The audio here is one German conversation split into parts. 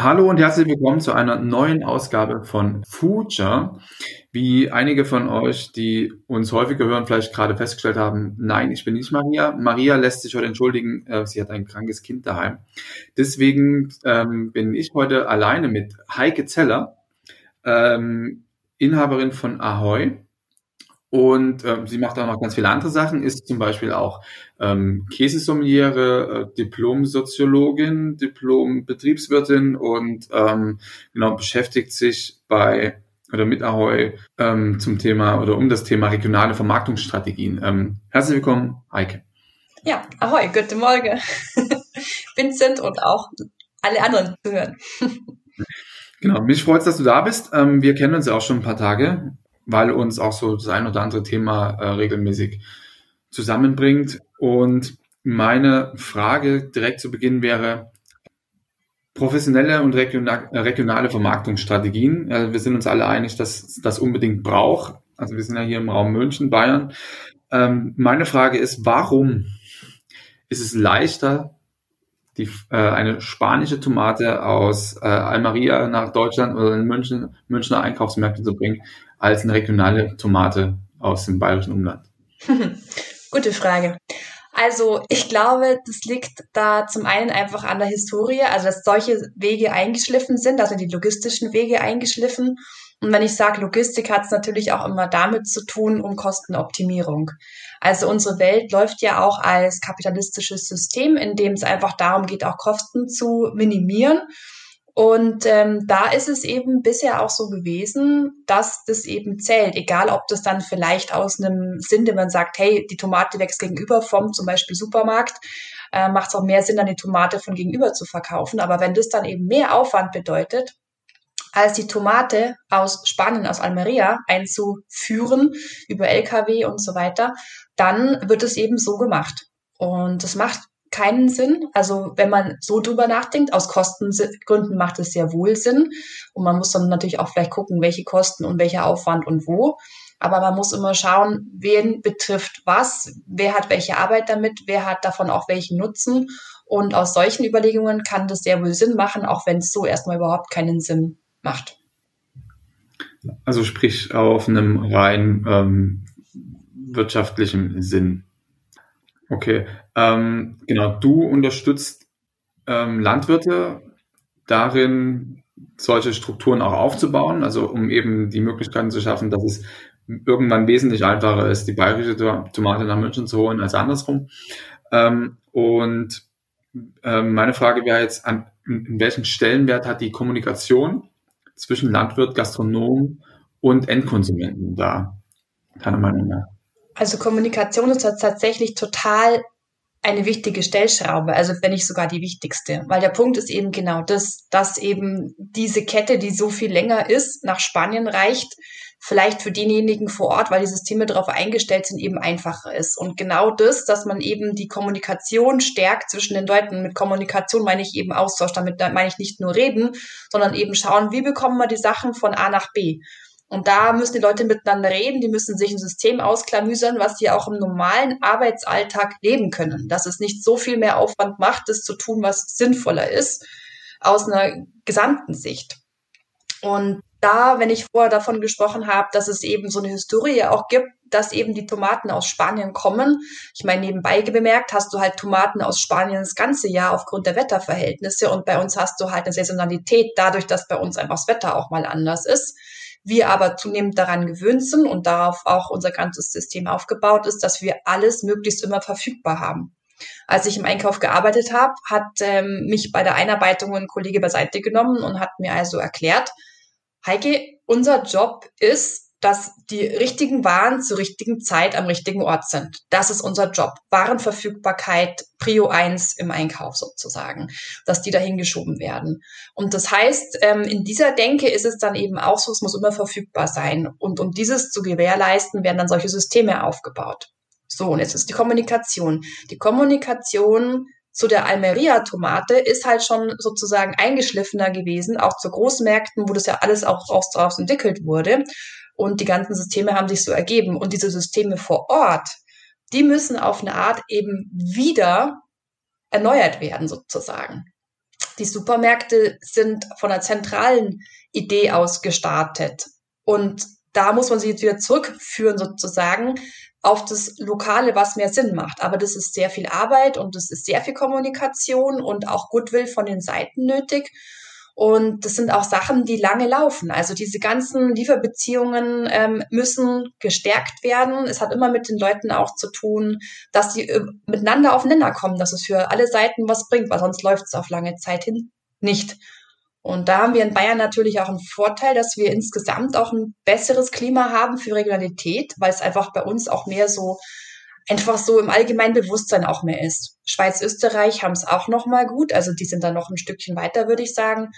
Hallo und herzlich willkommen zu einer neuen Ausgabe von Future. Wie einige von euch, die uns häufiger hören, vielleicht gerade festgestellt haben, nein, ich bin nicht Maria. Maria lässt sich heute entschuldigen, äh, sie hat ein krankes Kind daheim. Deswegen ähm, bin ich heute alleine mit Heike Zeller, ähm, Inhaberin von Ahoy. Und äh, sie macht auch noch ganz viele andere Sachen, ist zum Beispiel auch ähm, Käsesommeliere, äh, Diplom-Soziologin, Diplom-Betriebswirtin und ähm, genau beschäftigt sich bei oder mit Ahoy ähm, zum Thema oder um das Thema regionale Vermarktungsstrategien. Ähm, herzlich willkommen, Heike. Ja, Ahoy, guten Morgen. Vincent und auch alle anderen zu hören. Genau, mich freut es, dass du da bist. Ähm, wir kennen uns ja auch schon ein paar Tage weil uns auch so das ein oder andere Thema äh, regelmäßig zusammenbringt. Und meine Frage direkt zu Beginn wäre, professionelle und regionale Vermarktungsstrategien. Also wir sind uns alle einig, dass das unbedingt braucht. Also wir sind ja hier im Raum München, Bayern. Ähm, meine Frage ist, warum ist es leichter, die, äh, eine spanische Tomate aus äh, Almeria nach Deutschland oder in München, Münchner Einkaufsmärkte zu bringen, als eine regionale Tomate aus dem bayerischen Umland? Gute Frage. Also ich glaube, das liegt da zum einen einfach an der Historie, also dass solche Wege eingeschliffen sind, also die logistischen Wege eingeschliffen. Und wenn ich sage Logistik, hat es natürlich auch immer damit zu tun, um Kostenoptimierung. Also unsere Welt läuft ja auch als kapitalistisches System, in dem es einfach darum geht, auch Kosten zu minimieren. Und ähm, da ist es eben bisher auch so gewesen, dass das eben zählt, egal ob das dann vielleicht aus einem Sinn, den man sagt, hey, die Tomate wächst gegenüber vom zum Beispiel Supermarkt, äh, macht es auch mehr Sinn, dann die Tomate von gegenüber zu verkaufen. Aber wenn das dann eben mehr Aufwand bedeutet, als die Tomate aus Spanien, aus Almeria einzuführen über LKW und so weiter, dann wird es eben so gemacht. Und das macht keinen Sinn. Also wenn man so drüber nachdenkt, aus Kostengründen macht es sehr wohl Sinn. Und man muss dann natürlich auch vielleicht gucken, welche Kosten und welcher Aufwand und wo. Aber man muss immer schauen, wen betrifft was, wer hat welche Arbeit damit, wer hat davon auch welchen Nutzen. Und aus solchen Überlegungen kann das sehr wohl Sinn machen, auch wenn es so erstmal überhaupt keinen Sinn macht. Also sprich auf einem rein ähm, wirtschaftlichen Sinn. Okay, ähm, genau. Du unterstützt ähm, Landwirte darin, solche Strukturen auch aufzubauen, also um eben die Möglichkeiten zu schaffen, dass es irgendwann wesentlich einfacher ist, die bayerische Tomate nach München zu holen als andersrum. Ähm, und ähm, meine Frage wäre jetzt, an, in welchem Stellenwert hat die Kommunikation zwischen Landwirt, Gastronom und Endkonsumenten da, deiner Meinung nach? Also Kommunikation ist tatsächlich total eine wichtige Stellschraube, also wenn nicht sogar die wichtigste. Weil der Punkt ist eben genau das, dass eben diese Kette, die so viel länger ist, nach Spanien reicht, vielleicht für denjenigen vor Ort, weil die Systeme darauf eingestellt sind, eben einfacher ist. Und genau das, dass man eben die Kommunikation stärkt zwischen den Leuten. Mit Kommunikation meine ich eben Austausch, damit meine ich nicht nur reden, sondern eben schauen, wie bekommen wir die Sachen von A nach B. Und da müssen die Leute miteinander reden, die müssen sich ein System ausklamüsern, was sie auch im normalen Arbeitsalltag leben können. Dass es nicht so viel mehr Aufwand macht, das zu tun, was sinnvoller ist, aus einer gesamten Sicht. Und da, wenn ich vorher davon gesprochen habe, dass es eben so eine Historie auch gibt, dass eben die Tomaten aus Spanien kommen. Ich meine, nebenbei bemerkt, hast du halt Tomaten aus Spanien das ganze Jahr aufgrund der Wetterverhältnisse und bei uns hast du halt eine Saisonalität dadurch, dass bei uns einfach das Wetter auch mal anders ist. Wir aber zunehmend daran gewöhnt sind und darauf auch unser ganzes System aufgebaut ist, dass wir alles möglichst immer verfügbar haben. Als ich im Einkauf gearbeitet habe, hat ähm, mich bei der Einarbeitung ein Kollege beiseite genommen und hat mir also erklärt, Heike, unser Job ist, dass die richtigen Waren zur richtigen Zeit am richtigen Ort sind. Das ist unser Job. Warenverfügbarkeit, Prio 1 im Einkauf sozusagen, dass die dahin geschoben werden. Und das heißt, ähm, in dieser Denke ist es dann eben auch so, es muss immer verfügbar sein. Und um dieses zu gewährleisten, werden dann solche Systeme aufgebaut. So, und jetzt ist die Kommunikation. Die Kommunikation zu der Almeria-Tomate ist halt schon sozusagen eingeschliffener gewesen, auch zu Großmärkten, wo das ja alles auch draus entwickelt wurde. Und die ganzen Systeme haben sich so ergeben. Und diese Systeme vor Ort, die müssen auf eine Art eben wieder erneuert werden, sozusagen. Die Supermärkte sind von einer zentralen Idee aus gestartet. Und da muss man sie jetzt wieder zurückführen, sozusagen, auf das Lokale, was mehr Sinn macht. Aber das ist sehr viel Arbeit und es ist sehr viel Kommunikation und auch Goodwill von den Seiten nötig. Und das sind auch Sachen, die lange laufen. Also diese ganzen Lieferbeziehungen ähm, müssen gestärkt werden. Es hat immer mit den Leuten auch zu tun, dass sie äh, miteinander aufeinander kommen, dass es für alle Seiten was bringt, weil sonst läuft es auf lange Zeit hin nicht. Und da haben wir in Bayern natürlich auch einen Vorteil, dass wir insgesamt auch ein besseres Klima haben für Regionalität, weil es einfach bei uns auch mehr so einfach so im allgemeinen Bewusstsein auch mehr ist. Schweiz, Österreich haben es auch noch mal gut, also die sind dann noch ein Stückchen weiter, würde ich sagen.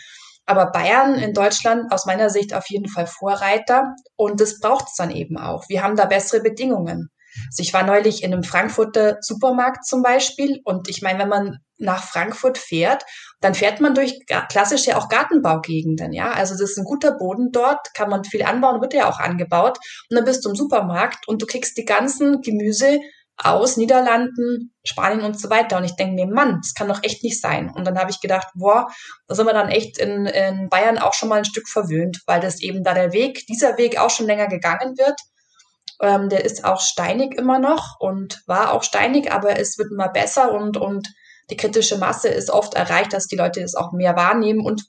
Aber Bayern in Deutschland aus meiner Sicht auf jeden Fall Vorreiter und das braucht es dann eben auch. Wir haben da bessere Bedingungen. Also ich war neulich in einem Frankfurter Supermarkt zum Beispiel und ich meine, wenn man nach Frankfurt fährt, dann fährt man durch klassisch ja auch Gartenbaugegenden, ja. Also das ist ein guter Boden dort, kann man viel anbauen, wird ja auch angebaut. Und dann bist du im Supermarkt und du kriegst die ganzen Gemüse aus Niederlanden, Spanien und so weiter. Und ich denke mir, Mann, das kann doch echt nicht sein. Und dann habe ich gedacht, boah, da sind wir dann echt in, in Bayern auch schon mal ein Stück verwöhnt, weil das eben da der Weg, dieser Weg auch schon länger gegangen wird. Ähm, der ist auch steinig immer noch und war auch steinig, aber es wird immer besser und, und die kritische Masse ist oft erreicht, dass die Leute es auch mehr wahrnehmen und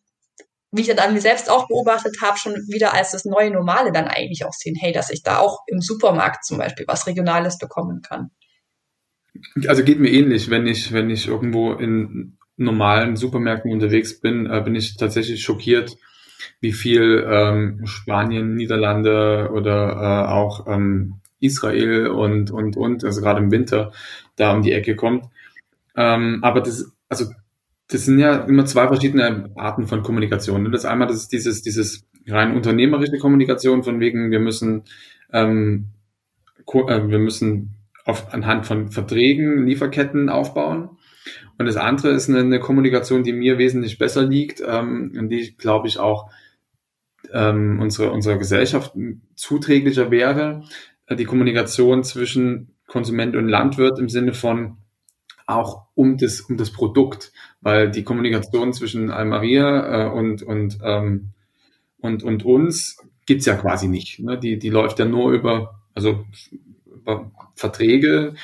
wie ich dann mir selbst auch beobachtet habe, schon wieder als das neue Normale dann eigentlich auch sehen, hey, dass ich da auch im Supermarkt zum Beispiel was Regionales bekommen kann. Also geht mir ähnlich, wenn ich, wenn ich irgendwo in normalen Supermärkten unterwegs bin, äh, bin ich tatsächlich schockiert, wie viel ähm, Spanien, Niederlande oder äh, auch ähm, Israel und, und, und, also gerade im Winter da um die Ecke kommt. Ähm, aber das, also, das sind ja immer zwei verschiedene Arten von Kommunikation. Das einmal, das ist dieses, dieses rein unternehmerische Kommunikation von wegen, wir müssen, ähm, äh, wir müssen auf, anhand von Verträgen Lieferketten aufbauen. Und das andere ist eine, eine Kommunikation, die mir wesentlich besser liegt, ähm, und die, glaube ich, auch ähm, unsere, unserer Gesellschaft zuträglicher wäre. Die Kommunikation zwischen Konsument und Landwirt im Sinne von auch um das, um das Produkt, weil die Kommunikation zwischen Almaria äh, und, und, ähm, und, und uns gibt's ja quasi nicht. Ne? Die, die läuft ja nur über, also Verträge,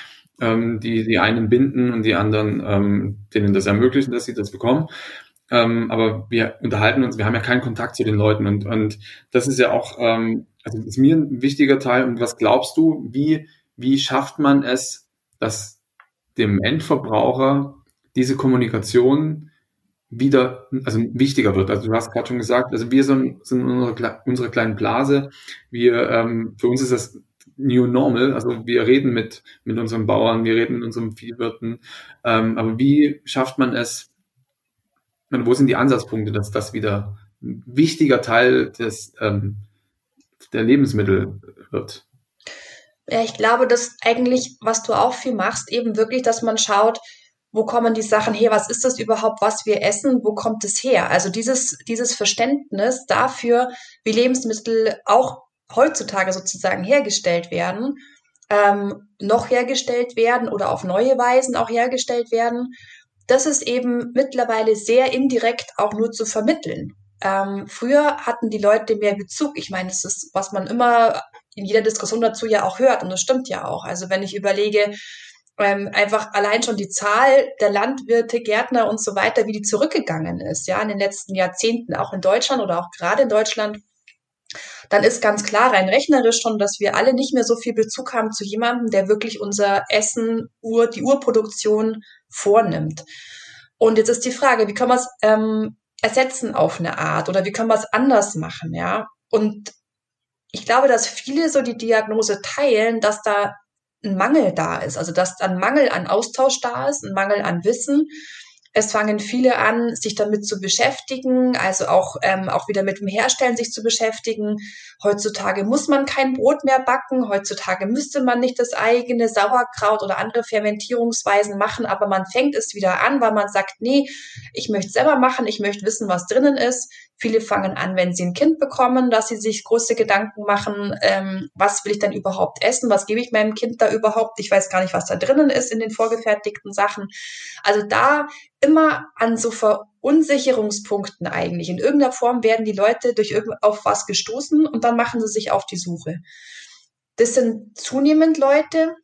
ähm, die die einen binden und die anderen ähm, denen das ermöglichen, dass sie das bekommen. Ähm, aber wir unterhalten uns, wir haben ja keinen Kontakt zu den Leuten und, und das ist ja auch, ähm, also ist mir ein wichtiger Teil. Und was glaubst du, wie, wie schafft man es, dass dem Endverbraucher diese Kommunikation wieder, also wichtiger wird. Also du hast gerade schon gesagt, also wir sind, sind in unserer, unserer kleinen Blase. Wir, ähm, für uns ist das New Normal. Also wir reden mit, mit unseren Bauern, wir reden mit unseren Viehwirten. Ähm, aber wie schafft man es, meine, wo sind die Ansatzpunkte, dass das wieder ein wichtiger Teil des, ähm, der Lebensmittel wird? Ja, ich glaube, dass eigentlich, was du auch viel machst, eben wirklich, dass man schaut, wo kommen die Sachen her? Was ist das überhaupt, was wir essen? Wo kommt es her? Also dieses, dieses Verständnis dafür, wie Lebensmittel auch heutzutage sozusagen hergestellt werden, ähm, noch hergestellt werden oder auf neue Weisen auch hergestellt werden, das ist eben mittlerweile sehr indirekt auch nur zu vermitteln. Ähm, früher hatten die Leute mehr Bezug. Ich meine, das ist, was man immer in jeder Diskussion dazu ja auch hört und das stimmt ja auch. Also wenn ich überlege, ähm, einfach allein schon die Zahl der Landwirte, Gärtner und so weiter, wie die zurückgegangen ist, ja, in den letzten Jahrzehnten, auch in Deutschland oder auch gerade in Deutschland, dann ist ganz klar rein rechnerisch schon, dass wir alle nicht mehr so viel Bezug haben zu jemandem, der wirklich unser Essen, Ur, die Urproduktion vornimmt. Und jetzt ist die Frage, wie können wir es ähm, ersetzen auf eine Art oder wie können wir es anders machen, ja? Und ich glaube, dass viele so die Diagnose teilen, dass da ein Mangel da ist, also dass ein Mangel an Austausch da ist, ein Mangel an Wissen es fangen viele an, sich damit zu beschäftigen, also auch, ähm, auch wieder mit dem Herstellen sich zu beschäftigen. Heutzutage muss man kein Brot mehr backen. Heutzutage müsste man nicht das eigene Sauerkraut oder andere Fermentierungsweisen machen, aber man fängt es wieder an, weil man sagt, nee, ich möchte selber machen, ich möchte wissen, was drinnen ist. Viele fangen an, wenn sie ein Kind bekommen, dass sie sich große Gedanken machen, ähm, was will ich dann überhaupt essen, was gebe ich meinem Kind da überhaupt, ich weiß gar nicht, was da drinnen ist in den vorgefertigten Sachen. Also da immer an so Verunsicherungspunkten eigentlich. In irgendeiner Form werden die Leute durch irgend auf was gestoßen und dann machen sie sich auf die Suche. Das sind zunehmend Leute,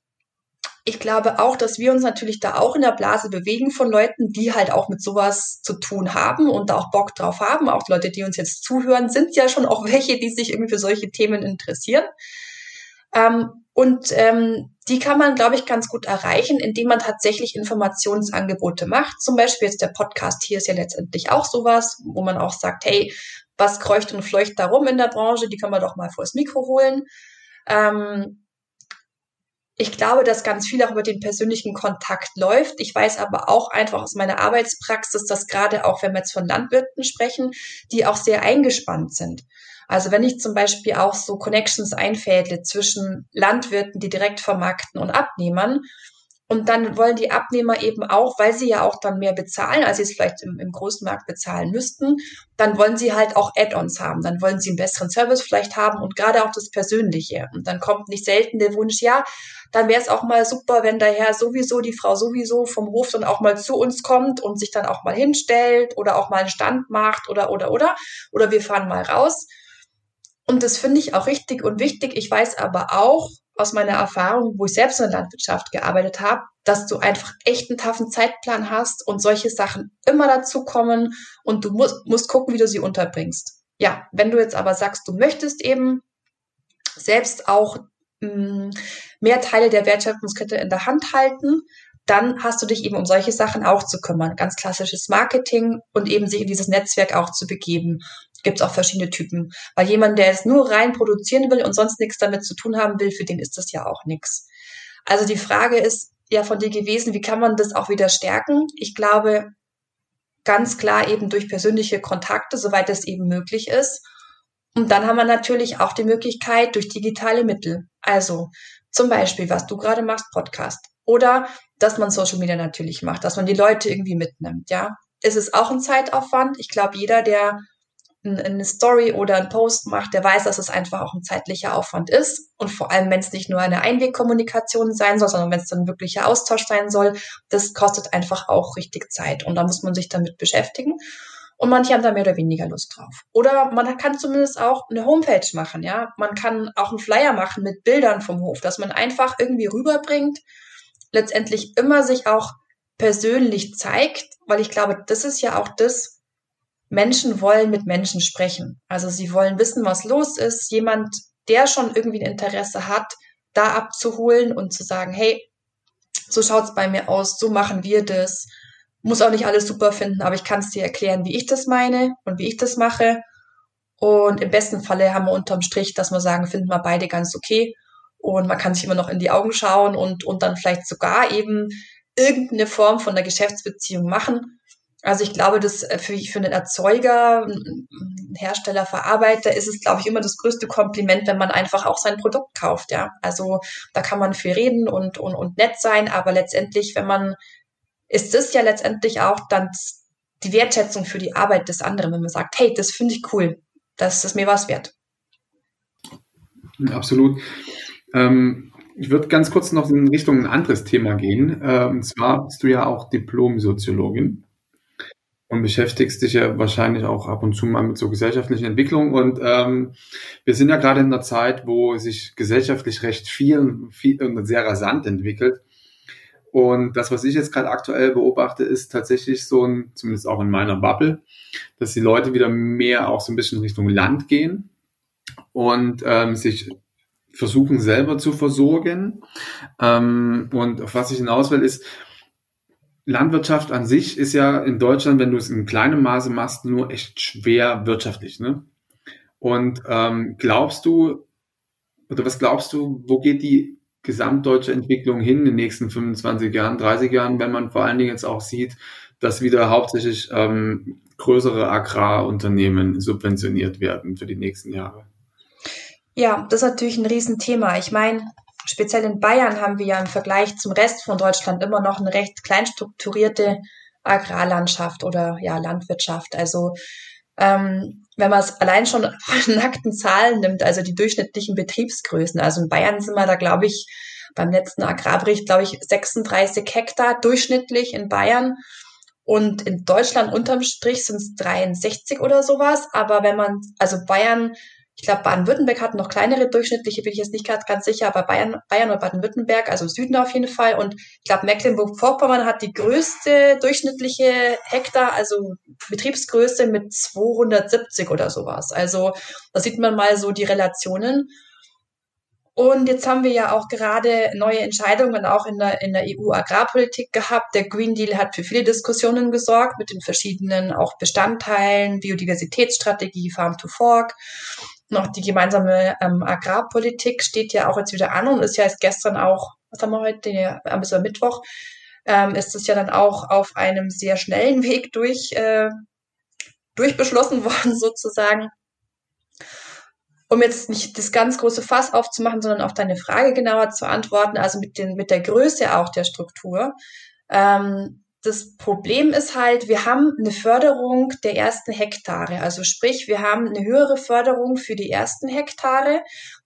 ich glaube auch, dass wir uns natürlich da auch in der Blase bewegen von Leuten, die halt auch mit sowas zu tun haben und da auch Bock drauf haben. Auch Leute, die uns jetzt zuhören, sind ja schon auch welche, die sich irgendwie für solche Themen interessieren. Ähm, und ähm, die kann man, glaube ich, ganz gut erreichen, indem man tatsächlich Informationsangebote macht. Zum Beispiel jetzt der Podcast hier ist ja letztendlich auch sowas, wo man auch sagt, hey, was kreucht und fleucht da rum in der Branche? Die kann man doch mal vors Mikro holen. Ähm, ich glaube, dass ganz viel auch über den persönlichen Kontakt läuft. Ich weiß aber auch einfach aus meiner Arbeitspraxis, dass gerade auch, wenn wir jetzt von Landwirten sprechen, die auch sehr eingespannt sind. Also wenn ich zum Beispiel auch so Connections einfädle zwischen Landwirten, die direkt vermarkten und Abnehmern, und dann wollen die Abnehmer eben auch, weil sie ja auch dann mehr bezahlen, als sie es vielleicht im, im großen Markt bezahlen müssten, dann wollen sie halt auch Add-ons haben. Dann wollen sie einen besseren Service vielleicht haben und gerade auch das Persönliche. Und dann kommt nicht selten der Wunsch, ja, dann wäre es auch mal super, wenn daher sowieso die Frau sowieso vom Hof dann auch mal zu uns kommt und sich dann auch mal hinstellt oder auch mal einen Stand macht oder, oder, oder. Oder wir fahren mal raus. Und das finde ich auch richtig und wichtig. Ich weiß aber auch, aus meiner Erfahrung, wo ich selbst in der Landwirtschaft gearbeitet habe, dass du einfach echt einen taffen Zeitplan hast und solche Sachen immer dazu kommen und du musst, musst gucken, wie du sie unterbringst. Ja, wenn du jetzt aber sagst, du möchtest eben selbst auch mh, hm, mehr Teile der Wertschöpfungskette in der Hand halten, dann hast du dich eben um solche Sachen auch zu kümmern. Ganz klassisches Marketing und eben sich in dieses Netzwerk auch zu begeben gibt es auch verschiedene Typen. Weil jemand, der es nur rein produzieren will und sonst nichts damit zu tun haben will, für den ist das ja auch nichts. Also die Frage ist ja von dir gewesen, wie kann man das auch wieder stärken? Ich glaube, ganz klar eben durch persönliche Kontakte, soweit es eben möglich ist. Und dann haben wir natürlich auch die Möglichkeit durch digitale Mittel. Also zum Beispiel, was du gerade machst, Podcast. Oder dass man Social Media natürlich macht, dass man die Leute irgendwie mitnimmt, ja. Es ist auch ein Zeitaufwand. Ich glaube, jeder, der eine Story oder ein Post macht, der weiß, dass es einfach auch ein zeitlicher Aufwand ist. Und vor allem, wenn es nicht nur eine Einwegkommunikation sein soll, sondern wenn es dann ein wirklicher Austausch sein soll, das kostet einfach auch richtig Zeit. Und da muss man sich damit beschäftigen. Und manche haben da mehr oder weniger Lust drauf. Oder man kann zumindest auch eine Homepage machen, ja. Man kann auch einen Flyer machen mit Bildern vom Hof, dass man einfach irgendwie rüberbringt, letztendlich immer sich auch persönlich zeigt, weil ich glaube, das ist ja auch das, Menschen wollen mit Menschen sprechen. Also sie wollen wissen, was los ist. Jemand, der schon irgendwie ein Interesse hat, da abzuholen und zu sagen, hey, so schaut's bei mir aus, so machen wir das. Muss auch nicht alles super finden, aber ich kann es dir erklären, wie ich das meine und wie ich das mache. Und im besten Falle haben wir unterm Strich, dass wir sagen, finden wir beide ganz okay. Und man kann sich immer noch in die Augen schauen und, und dann vielleicht sogar eben irgendeine Form von einer Geschäftsbeziehung machen. Also ich glaube, dass äh, für, für einen Erzeuger, Hersteller, Verarbeiter ist es, glaube ich, immer das größte Kompliment, wenn man einfach auch sein Produkt kauft. Ja, also da kann man viel reden und, und, und nett sein, aber letztendlich, wenn man, ist es ja letztendlich auch dann die Wertschätzung für die Arbeit des anderen, wenn man sagt, hey, das finde ich cool, das ist mir was wert. Absolut. Ähm, ich würde ganz kurz noch in Richtung ein anderes Thema gehen. Und zwar bist du ja auch Diplom-Soziologin und beschäftigst dich ja wahrscheinlich auch ab und zu mal mit so gesellschaftlichen Entwicklungen. Und ähm, wir sind ja gerade in einer Zeit, wo sich gesellschaftlich recht viel, viel und sehr rasant entwickelt. Und das, was ich jetzt gerade aktuell beobachte, ist tatsächlich so ein, zumindest auch in meiner Bubble, dass die Leute wieder mehr auch so ein bisschen Richtung Land gehen und ähm, sich versuchen selber zu versorgen. Ähm, und auf was ich hinaus will, ist, Landwirtschaft an sich ist ja in Deutschland, wenn du es in kleinem Maße machst, nur echt schwer wirtschaftlich. Ne? Und ähm, glaubst du, oder was glaubst du, wo geht die gesamtdeutsche Entwicklung hin in den nächsten 25 Jahren, 30 Jahren, wenn man vor allen Dingen jetzt auch sieht, dass wieder hauptsächlich ähm, größere Agrarunternehmen subventioniert werden für die nächsten Jahre? Ja, das ist natürlich ein Riesenthema. Ich meine, speziell in Bayern haben wir ja im Vergleich zum Rest von Deutschland immer noch eine recht klein strukturierte Agrarlandschaft oder ja Landwirtschaft. Also ähm, wenn man es allein schon von nackten Zahlen nimmt, also die durchschnittlichen Betriebsgrößen. Also in Bayern sind wir da, glaube ich, beim letzten Agrarbericht, glaube ich, 36 Hektar durchschnittlich in Bayern. Und in Deutschland unterm Strich sind es 63 oder sowas. Aber wenn man, also Bayern ich glaube, Baden-Württemberg hat noch kleinere durchschnittliche, bin ich jetzt nicht ganz, ganz sicher, aber Bayern, Bayern oder Baden-Württemberg, also Süden auf jeden Fall. Und ich glaube, Mecklenburg-Vorpommern hat die größte durchschnittliche Hektar, also Betriebsgröße mit 270 oder sowas. Also da sieht man mal so die Relationen. Und jetzt haben wir ja auch gerade neue Entscheidungen auch in der, in der EU-Agrarpolitik gehabt. Der Green Deal hat für viele Diskussionen gesorgt mit den verschiedenen auch Bestandteilen, Biodiversitätsstrategie, Farm to Fork noch die gemeinsame ähm, Agrarpolitik steht ja auch jetzt wieder an und ist ja jetzt gestern auch, was haben wir heute, ja, bis Mittwoch, ähm, ist es ja dann auch auf einem sehr schnellen Weg durch, äh, durchbeschlossen worden sozusagen. Um jetzt nicht das ganz große Fass aufzumachen, sondern auf deine Frage genauer zu antworten, also mit, den, mit der Größe auch der Struktur. Ähm, das Problem ist halt, wir haben eine Förderung der ersten Hektare. Also sprich, wir haben eine höhere Förderung für die ersten Hektare.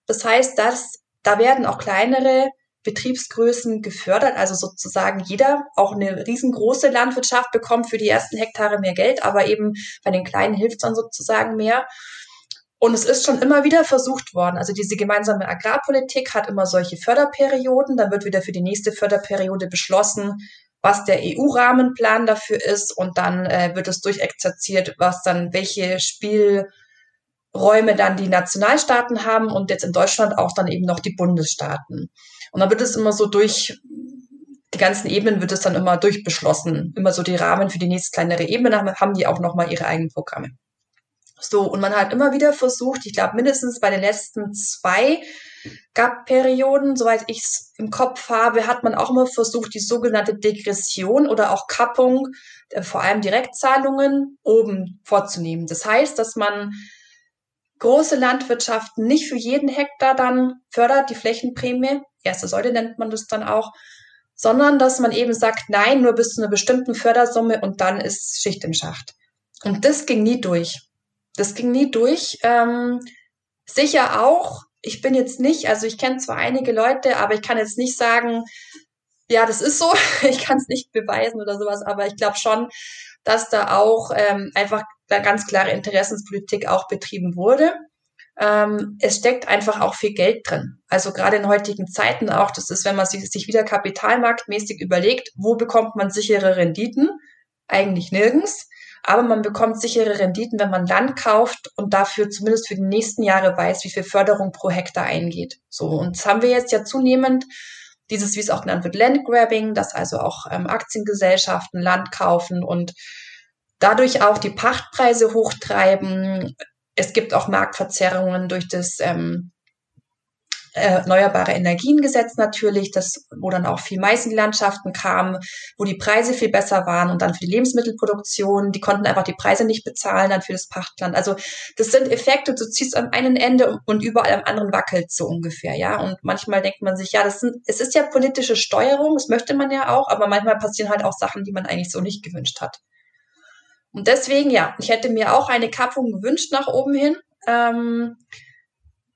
Das heißt, dass, da werden auch kleinere Betriebsgrößen gefördert. Also sozusagen jeder, auch eine riesengroße Landwirtschaft bekommt für die ersten Hektare mehr Geld, aber eben bei den kleinen hilft es dann sozusagen mehr. Und es ist schon immer wieder versucht worden. Also diese gemeinsame Agrarpolitik hat immer solche Förderperioden. Dann wird wieder für die nächste Förderperiode beschlossen, was der EU-Rahmenplan dafür ist und dann äh, wird es durchexerziert, was dann welche Spielräume dann die Nationalstaaten haben und jetzt in Deutschland auch dann eben noch die Bundesstaaten. Und dann wird es immer so durch die ganzen Ebenen wird es dann immer durchbeschlossen. Immer so die Rahmen für die nächste kleinere Ebene haben die auch nochmal ihre eigenen Programme. So, und man hat immer wieder versucht, ich glaube mindestens bei den letzten zwei gab Perioden, soweit ich es im Kopf habe, hat man auch immer versucht, die sogenannte Degression oder auch Kappung, äh, vor allem Direktzahlungen, oben vorzunehmen. Das heißt, dass man große Landwirtschaften nicht für jeden Hektar dann fördert, die Flächenprämie, erste Säule nennt man das dann auch, sondern dass man eben sagt, nein, nur bis zu einer bestimmten Fördersumme und dann ist Schicht im Schacht. Und das ging nie durch. Das ging nie durch. Ähm, sicher auch ich bin jetzt nicht, also ich kenne zwar einige Leute, aber ich kann jetzt nicht sagen, ja, das ist so, ich kann es nicht beweisen oder sowas, aber ich glaube schon, dass da auch ähm, einfach ganz klare Interessenspolitik auch betrieben wurde. Ähm, es steckt einfach auch viel Geld drin. Also gerade in heutigen Zeiten auch, das ist, wenn man sich, sich wieder kapitalmarktmäßig überlegt, wo bekommt man sichere Renditen? Eigentlich nirgends aber man bekommt sichere Renditen, wenn man Land kauft und dafür zumindest für die nächsten Jahre weiß, wie viel Förderung pro Hektar eingeht. So, und das haben wir jetzt ja zunehmend dieses, wie es auch genannt wird, Landgrabbing, dass also auch ähm, Aktiengesellschaften Land kaufen und dadurch auch die Pachtpreise hochtreiben. Es gibt auch Marktverzerrungen durch das ähm, erneuerbare Energiengesetz natürlich, das, wo dann auch viel Mais in die Landschaften kam, wo die Preise viel besser waren und dann für die Lebensmittelproduktion, die konnten einfach die Preise nicht bezahlen, dann für das Pachtland. Also das sind Effekte, du ziehst am einen Ende und überall am anderen wackelt so ungefähr, ja. Und manchmal denkt man sich, ja, das sind, es ist ja politische Steuerung, das möchte man ja auch, aber manchmal passieren halt auch Sachen, die man eigentlich so nicht gewünscht hat. Und deswegen, ja, ich hätte mir auch eine Kappung gewünscht nach oben hin. Ähm,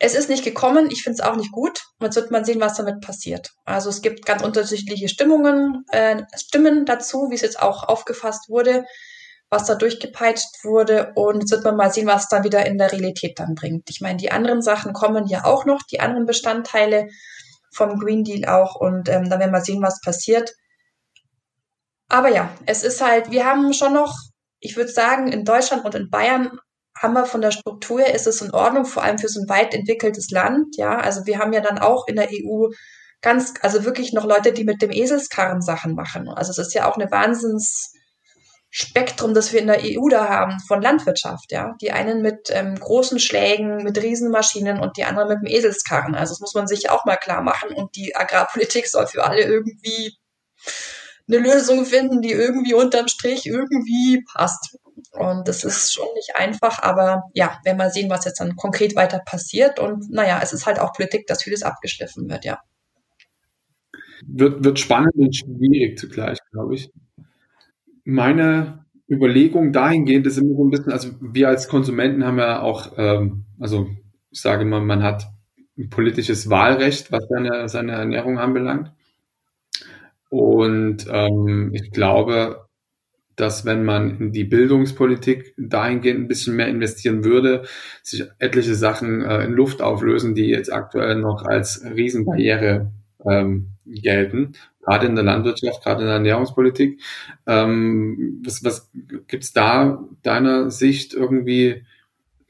es ist nicht gekommen, ich finde es auch nicht gut. Jetzt wird man sehen, was damit passiert. Also es gibt ganz unterschiedliche Stimmungen, äh, Stimmen dazu, wie es jetzt auch aufgefasst wurde, was da durchgepeitscht wurde. Und jetzt wird man mal sehen, was dann wieder in der Realität dann bringt. Ich meine, die anderen Sachen kommen ja auch noch, die anderen Bestandteile vom Green Deal auch. Und ähm, dann werden wir sehen, was passiert. Aber ja, es ist halt, wir haben schon noch, ich würde sagen, in Deutschland und in Bayern haben wir von der Struktur her, ist es in Ordnung, vor allem für so ein weit entwickeltes Land. Ja, also wir haben ja dann auch in der EU ganz, also wirklich noch Leute, die mit dem Eselskarren Sachen machen. Also es ist ja auch eine Wahnsinns Spektrum, das wir in der EU da haben, von Landwirtschaft, ja. Die einen mit ähm, großen Schlägen, mit Riesenmaschinen und die anderen mit dem Eselskarren. Also das muss man sich auch mal klar machen. Und die Agrarpolitik soll für alle irgendwie eine Lösung finden, die irgendwie unterm Strich irgendwie passt. Und das ist schon nicht einfach, aber ja, werden wir sehen, was jetzt dann konkret weiter passiert. Und naja, es ist halt auch Politik, dass vieles abgeschliffen wird, ja. Wird, wird spannend und schwierig zugleich, glaube ich meine Überlegung dahingehend ist immer so ein bisschen, also wir als Konsumenten haben ja auch, ähm, also ich sage mal, man hat ein politisches Wahlrecht, was seine, seine Ernährung anbelangt. Und ähm, ich glaube, dass wenn man in die Bildungspolitik dahingehend ein bisschen mehr investieren würde, sich etliche Sachen äh, in Luft auflösen, die jetzt aktuell noch als Riesenbarriere ähm, gelten gerade in der Landwirtschaft, gerade in der Ernährungspolitik. Ähm, was was gibt es da deiner Sicht irgendwie,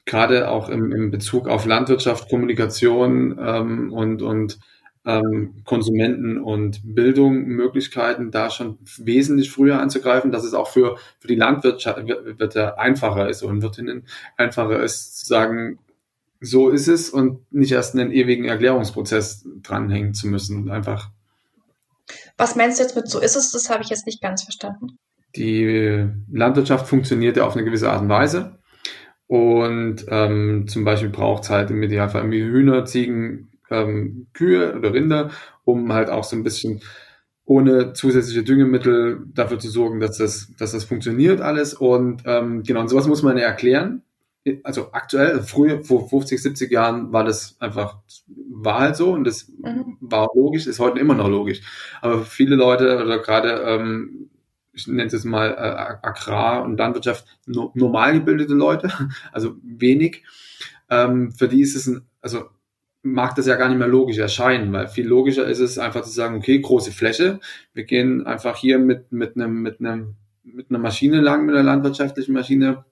gerade auch im, im Bezug auf Landwirtschaft, Kommunikation ähm, und, und ähm, Konsumenten und Bildung Möglichkeiten, da schon wesentlich früher anzugreifen, dass es auch für, für die Landwirtschaft wird, einfacher ist und Wirtinnen einfacher ist, zu sagen, so ist es und nicht erst einen ewigen Erklärungsprozess dranhängen zu müssen. Einfach was meinst du jetzt mit so ist es? Das habe ich jetzt nicht ganz verstanden. Die Landwirtschaft funktioniert ja auf eine gewisse Art und Weise. Und ähm, zum Beispiel braucht es halt im Idealfall Hühner, Ziegen, ähm, Kühe oder Rinder, um halt auch so ein bisschen ohne zusätzliche Düngemittel dafür zu sorgen, dass das, dass das funktioniert alles. Und ähm, genau, und sowas muss man ja erklären also aktuell, früher, vor 50, 70 Jahren war das einfach, war halt so und das mhm. war logisch, ist heute immer noch logisch. Aber viele Leute oder gerade, ähm, ich nenne es jetzt mal äh, Agrar- und Landwirtschaft, no, normal gebildete Leute, also wenig, ähm, für die ist es ein, also mag das ja gar nicht mehr logisch erscheinen, weil viel logischer ist es einfach zu sagen, okay, große Fläche, wir gehen einfach hier mit, mit einem, mit einem, mit einer Maschine lang, mit einer landwirtschaftlichen Maschine,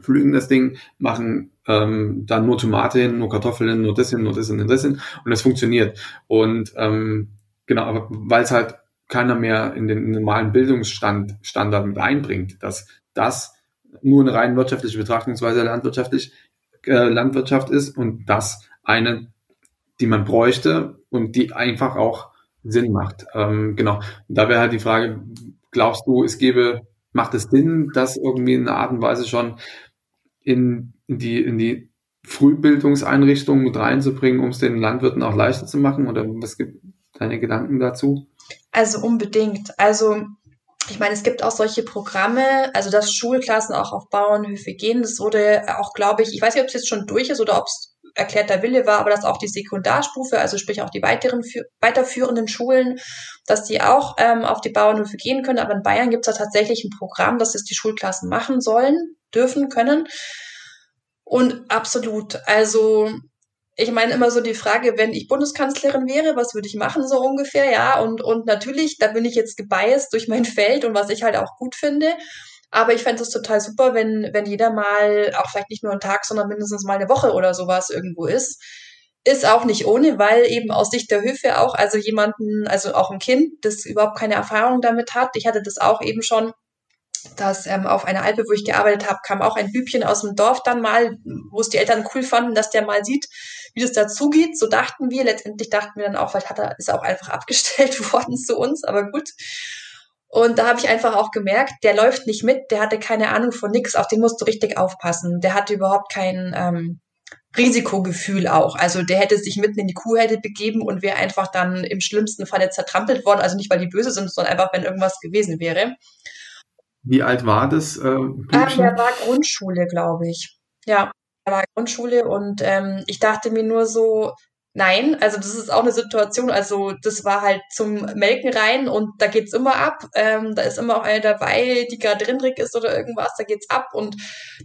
pflügen das Ding, machen ähm, dann nur Tomate hin, nur Kartoffeln hin, nur das hin, nur das hin, nur das hin und das funktioniert. Und ähm, genau, aber weil es halt keiner mehr in den normalen Bildungsstand Standard mit einbringt, dass das nur eine rein wirtschaftliche Betrachtungsweise landwirtschaftlich äh, Landwirtschaft ist und das eine, die man bräuchte und die einfach auch Sinn macht. Ähm, genau. Und da wäre halt die Frage, glaubst du, es gäbe, macht es Sinn, das irgendwie in einer Art und Weise schon in, die, in die Frühbildungseinrichtungen mit reinzubringen, um es den Landwirten auch leichter zu machen? Oder was gibt deine Gedanken dazu? Also unbedingt. Also ich meine, es gibt auch solche Programme, also dass Schulklassen auch auf Bauernhöfe gehen. Das wurde auch, glaube ich, ich weiß nicht, ob es jetzt schon durch ist oder ob es erklärter Wille war, aber dass auch die Sekundarstufe, also sprich auch die weiteren weiterführenden Schulen, dass die auch ähm, auf die Bauernhöfe gehen können. Aber in Bayern gibt es da tatsächlich ein Programm, dass es die Schulklassen machen sollen, dürfen, können. Und absolut, also ich meine immer so die Frage, wenn ich Bundeskanzlerin wäre, was würde ich machen so ungefähr, ja? Und, und natürlich, da bin ich jetzt gebiased durch mein Feld und was ich halt auch gut finde. Aber ich fände es total super, wenn, wenn jeder mal, auch vielleicht nicht nur einen Tag, sondern mindestens mal eine Woche oder sowas irgendwo ist. Ist auch nicht ohne, weil eben aus Sicht der Höfe auch, also jemanden, also auch ein Kind, das überhaupt keine Erfahrung damit hat. Ich hatte das auch eben schon, dass ähm, auf einer Alpe, wo ich gearbeitet habe, kam auch ein Bübchen aus dem Dorf dann mal, wo es die Eltern cool fanden, dass der mal sieht, wie das dazugeht. So dachten wir. Letztendlich dachten wir dann auch, vielleicht hat er, ist er auch einfach abgestellt worden zu uns, aber gut. Und da habe ich einfach auch gemerkt, der läuft nicht mit, der hatte keine Ahnung von nix, auf den musst du richtig aufpassen. Der hatte überhaupt kein ähm, Risikogefühl auch. Also der hätte sich mitten in die Kuhherde begeben und wäre einfach dann im schlimmsten Falle zertrampelt worden. Also nicht, weil die böse sind, sondern einfach, wenn irgendwas gewesen wäre. Wie alt war das? Äh, ah, der war Grundschule, glaube ich. Ja, er war Grundschule und ähm, ich dachte mir nur so, Nein, also das ist auch eine Situation, also das war halt zum Melken rein und da geht's immer ab. Ähm, da ist immer auch eine dabei, die gerade drinrig ist oder irgendwas, da geht's ab und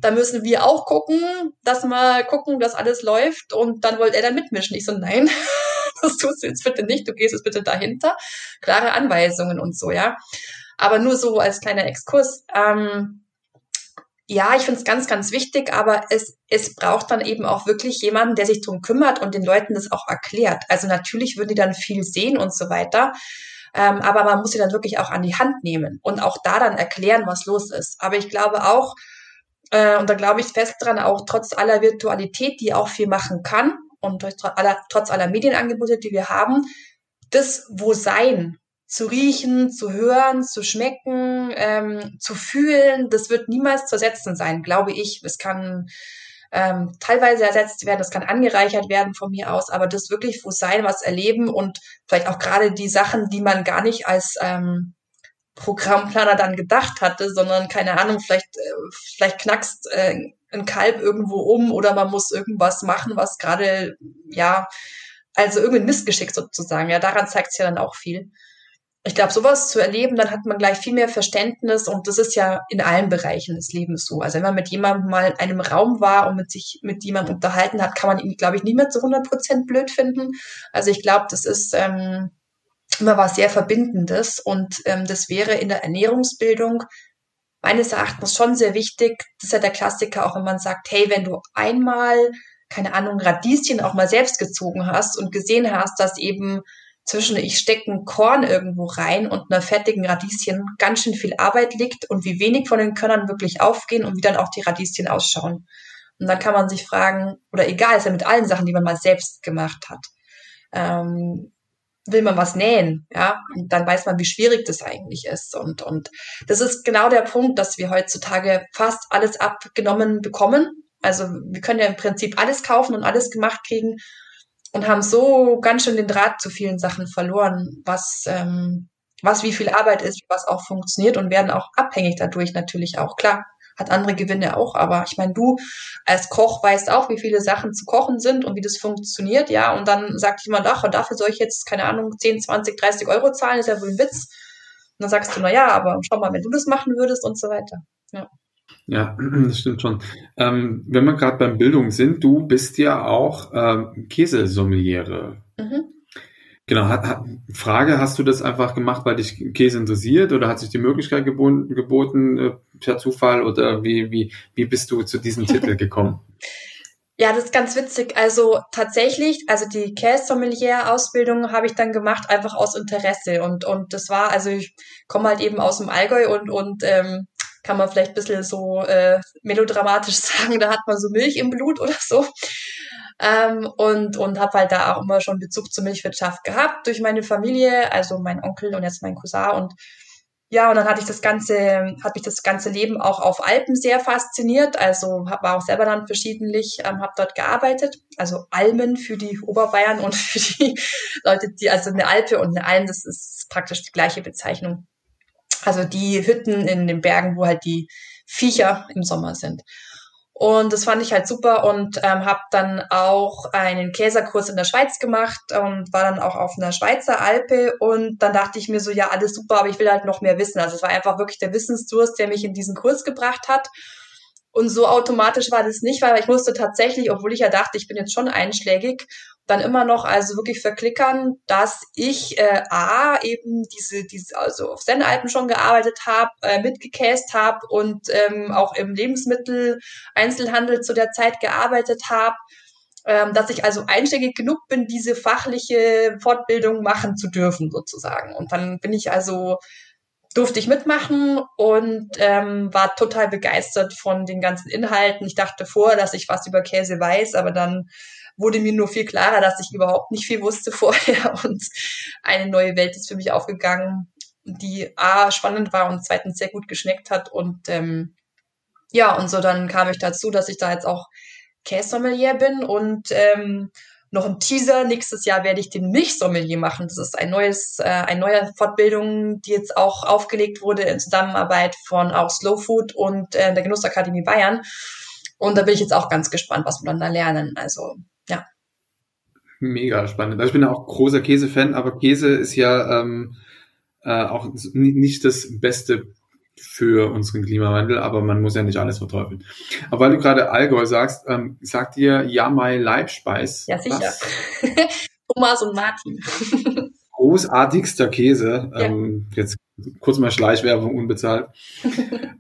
da müssen wir auch gucken, dass wir gucken, dass alles läuft und dann wollte er da mitmischen. Ich so, nein, das tust du jetzt bitte nicht, du gehst jetzt bitte dahinter. Klare Anweisungen und so, ja. Aber nur so als kleiner Exkurs. Ähm, ja, ich finde es ganz, ganz wichtig, aber es, es braucht dann eben auch wirklich jemanden, der sich drum kümmert und den Leuten das auch erklärt. Also natürlich würden die dann viel sehen und so weiter. Ähm, aber man muss sie dann wirklich auch an die Hand nehmen und auch da dann erklären, was los ist. Aber ich glaube auch, äh, und da glaube ich fest dran, auch trotz aller Virtualität, die auch viel machen kann und trotz aller, trotz aller Medienangebote, die wir haben, das Wo-Sein zu riechen, zu hören, zu schmecken, ähm, zu fühlen, das wird niemals zu ersetzen sein, glaube ich. Es kann ähm, teilweise ersetzt werden, das kann angereichert werden von mir aus, aber das wirklich wo sein, was erleben und vielleicht auch gerade die Sachen, die man gar nicht als ähm, Programmplaner dann gedacht hatte, sondern keine Ahnung, vielleicht äh, vielleicht knackst äh, ein Kalb irgendwo um oder man muss irgendwas machen, was gerade ja also irgendein Missgeschick sozusagen. Ja, daran zeigt sich ja dann auch viel ich glaube, sowas zu erleben, dann hat man gleich viel mehr Verständnis und das ist ja in allen Bereichen des Lebens so. Also wenn man mit jemandem mal in einem Raum war und mit sich mit jemandem unterhalten hat, kann man ihn, glaube ich, nie mehr zu 100 Prozent blöd finden. Also ich glaube, das ist ähm, immer was sehr Verbindendes und ähm, das wäre in der Ernährungsbildung meines Erachtens schon sehr wichtig. Das ist ja der Klassiker, auch wenn man sagt, hey, wenn du einmal, keine Ahnung, Radieschen auch mal selbst gezogen hast und gesehen hast, dass eben zwischen ich stecke ein Korn irgendwo rein und einer fertigen Radieschen ganz schön viel Arbeit liegt und wie wenig von den Körnern wirklich aufgehen und wie dann auch die Radieschen ausschauen. Und dann kann man sich fragen, oder egal, ist ja mit allen Sachen, die man mal selbst gemacht hat. Ähm, will man was nähen, ja, und dann weiß man, wie schwierig das eigentlich ist. Und, und das ist genau der Punkt, dass wir heutzutage fast alles abgenommen bekommen. Also wir können ja im Prinzip alles kaufen und alles gemacht kriegen und haben so ganz schön den Draht zu vielen Sachen verloren, was, ähm, was wie viel Arbeit ist, was auch funktioniert und werden auch abhängig dadurch natürlich auch. Klar, hat andere Gewinne auch, aber ich meine, du als Koch weißt auch, wie viele Sachen zu kochen sind und wie das funktioniert, ja, und dann sagt jemand, ach, und dafür soll ich jetzt, keine Ahnung, 10, 20, 30 Euro zahlen, ist ja wohl ein Witz. Und dann sagst du, na ja, aber schau mal, wenn du das machen würdest und so weiter. Ja. Ja, das stimmt schon. Ähm, wenn wir gerade beim Bildung sind, du bist ja auch ähm, Käsesommeliere. Mhm. Genau, hat, hat, Frage, hast du das einfach gemacht, weil dich Käse interessiert oder hat sich die Möglichkeit geboten, geboten äh, per Zufall oder wie, wie, wie bist du zu diesem Titel gekommen? Ja, das ist ganz witzig. Also tatsächlich, also die Käse-Sommelier-Ausbildung habe ich dann gemacht, einfach aus Interesse. Und, und das war, also ich komme halt eben aus dem Allgäu und, und ähm, kann man vielleicht ein bisschen so äh, melodramatisch sagen, da hat man so Milch im Blut oder so. Ähm, und und habe halt da auch immer schon Bezug zur Milchwirtschaft gehabt durch meine Familie, also mein Onkel und jetzt mein Cousin und ja, und dann hatte ich das ganze, hat mich das ganze Leben auch auf Alpen sehr fasziniert. Also war auch selber dann verschiedentlich, ähm, habe dort gearbeitet. Also Almen für die Oberbayern und für die Leute, die, also eine Alpe und eine Alm, das ist praktisch die gleiche Bezeichnung. Also die Hütten in den Bergen, wo halt die Viecher im Sommer sind. Und das fand ich halt super und ähm, habe dann auch einen Käserkurs in der Schweiz gemacht und war dann auch auf einer Schweizer Alpe und dann dachte ich mir so, ja, alles super, aber ich will halt noch mehr wissen. Also es war einfach wirklich der Wissensdurst, der mich in diesen Kurs gebracht hat. Und so automatisch war das nicht, weil ich musste tatsächlich, obwohl ich ja dachte, ich bin jetzt schon einschlägig dann immer noch also wirklich verklickern, dass ich äh, A eben diese, diese also auf Sennalpen schon gearbeitet habe, äh, mitgekäst habe und ähm, auch im Lebensmittel-Einzelhandel zu der Zeit gearbeitet habe, ähm, dass ich also einschlägig genug bin, diese fachliche Fortbildung machen zu dürfen sozusagen. Und dann bin ich also durfte ich mitmachen und ähm, war total begeistert von den ganzen Inhalten. Ich dachte vor, dass ich was über Käse weiß, aber dann wurde mir nur viel klarer, dass ich überhaupt nicht viel wusste vorher und eine neue Welt ist für mich aufgegangen, die A, spannend war und zweitens sehr gut geschmeckt hat und ähm, ja, und so dann kam ich dazu, dass ich da jetzt auch Kässommelier bin und ähm, noch ein Teaser. Nächstes Jahr werde ich den Milchsommelier machen. Das ist ein neues, äh, eine neue Fortbildung, die jetzt auch aufgelegt wurde in Zusammenarbeit von auch Slow Food und äh, der Genussakademie Bayern. Und da bin ich jetzt auch ganz gespannt, was wir dann da lernen. Also. Mega spannend. Also ich bin ja auch großer Käsefan, aber Käse ist ja ähm, äh, auch nicht das Beste für unseren Klimawandel, aber man muss ja nicht alles verteufeln. Aber weil du gerade Allgäu sagst, ähm, sagt dir Jamai Leibspeis? Ja, sicher. Thomas und Martin. Großartigster Käse. Ja. Ähm, jetzt kurz mal Schleichwerbung unbezahlt. ähm,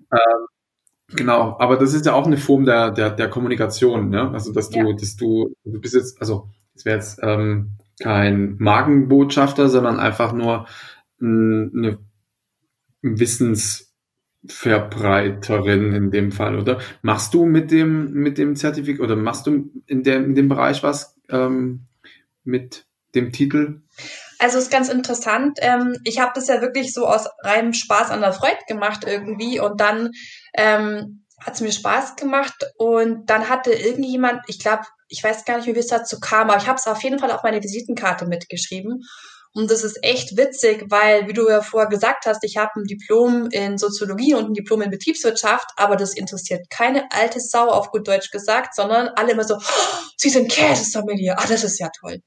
Genau, aber das ist ja auch eine Form der, der, der Kommunikation, ne? Also dass du, ja. dass du, du bist jetzt, also es wäre jetzt ähm, kein Magenbotschafter, sondern einfach nur eine Wissensverbreiterin in dem Fall, oder? Machst du mit dem, mit dem Zertifikat oder machst du in, der, in dem Bereich was ähm, mit dem Titel? Also ist ganz interessant. Ähm, ich habe das ja wirklich so aus reinem Spaß an der Freude gemacht irgendwie und dann ähm, hat es mir Spaß gemacht und dann hatte irgendjemand, ich glaube, ich weiß gar nicht wie es dazu kam, aber ich habe es auf jeden Fall auf meine Visitenkarte mitgeschrieben. Und das ist echt witzig, weil, wie du ja vorher gesagt hast, ich habe ein Diplom in Soziologie und ein Diplom in Betriebswirtschaft, aber das interessiert keine alte Sau auf gut Deutsch gesagt, sondern alle immer so, oh, sie sind Käsesommelier, ah, das ist ja toll.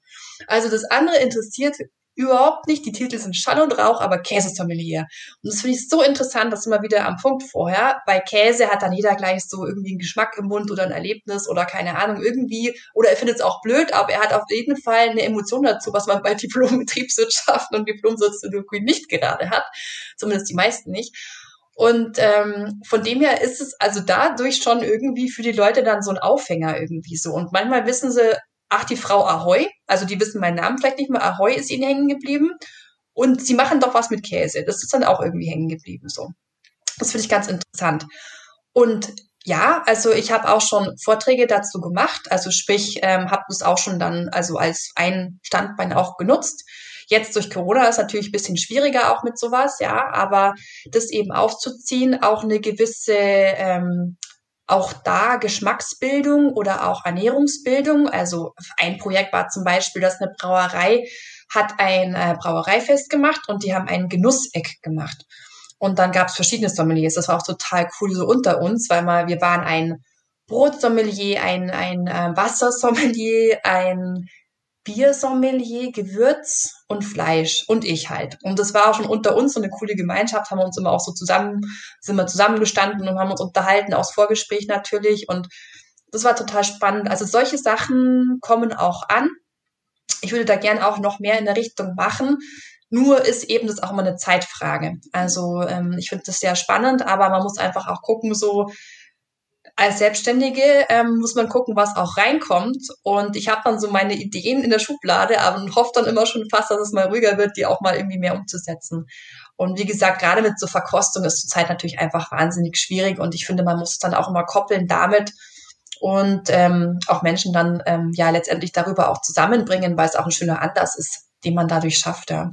Also das andere interessiert überhaupt nicht. Die Titel sind Schall und Rauch, aber Käsesommelier. Und das finde ich so interessant, dass immer wieder am Punkt vorher. Bei Käse hat dann jeder gleich so irgendwie einen Geschmack im Mund oder ein Erlebnis oder keine Ahnung irgendwie. Oder er findet es auch blöd, aber er hat auf jeden Fall eine Emotion dazu, was man bei Diplom Betriebswirtschaft und Diplom Soziologie nicht gerade hat. Zumindest die meisten nicht. Und ähm, von dem her ist es also dadurch schon irgendwie für die Leute dann so ein Aufhänger irgendwie so. Und manchmal wissen sie ach, die Frau Ahoy, also die wissen meinen Namen vielleicht nicht mehr, Ahoy ist ihnen hängen geblieben. Und sie machen doch was mit Käse. Das ist dann auch irgendwie hängen geblieben. So. Das finde ich ganz interessant. Und ja, also ich habe auch schon Vorträge dazu gemacht, also sprich, ähm, habe das auch schon dann also als ein Standbein auch genutzt. Jetzt durch Corona ist natürlich ein bisschen schwieriger auch mit sowas, ja, aber das eben aufzuziehen, auch eine gewisse ähm, auch da Geschmacksbildung oder auch Ernährungsbildung. Also ein Projekt war zum Beispiel, dass eine Brauerei hat ein äh, Brauereifest gemacht und die haben ein Genusseck gemacht. Und dann gab es verschiedene Sommeliers. Das war auch total cool so unter uns, weil mal wir waren ein Brotsommelier, ein, ein äh, Wassersommelier, ein Biersommelier, Gewürz und Fleisch und ich halt. Und das war auch schon unter uns so eine coole Gemeinschaft, haben wir uns immer auch so zusammen, sind wir zusammengestanden und haben uns unterhalten, aus Vorgespräch natürlich. Und das war total spannend. Also solche Sachen kommen auch an. Ich würde da gern auch noch mehr in der Richtung machen. Nur ist eben das auch immer eine Zeitfrage. Also ähm, ich finde das sehr spannend, aber man muss einfach auch gucken, so als Selbstständige ähm, muss man gucken, was auch reinkommt. Und ich habe dann so meine Ideen in der Schublade, aber hoffe dann immer schon fast, dass es mal ruhiger wird, die auch mal irgendwie mehr umzusetzen. Und wie gesagt, gerade mit so Verkostung ist zurzeit natürlich einfach wahnsinnig schwierig. Und ich finde, man muss es dann auch immer koppeln damit und ähm, auch Menschen dann ähm, ja letztendlich darüber auch zusammenbringen, weil es auch ein schöner Anlass ist, den man dadurch schafft. Ja.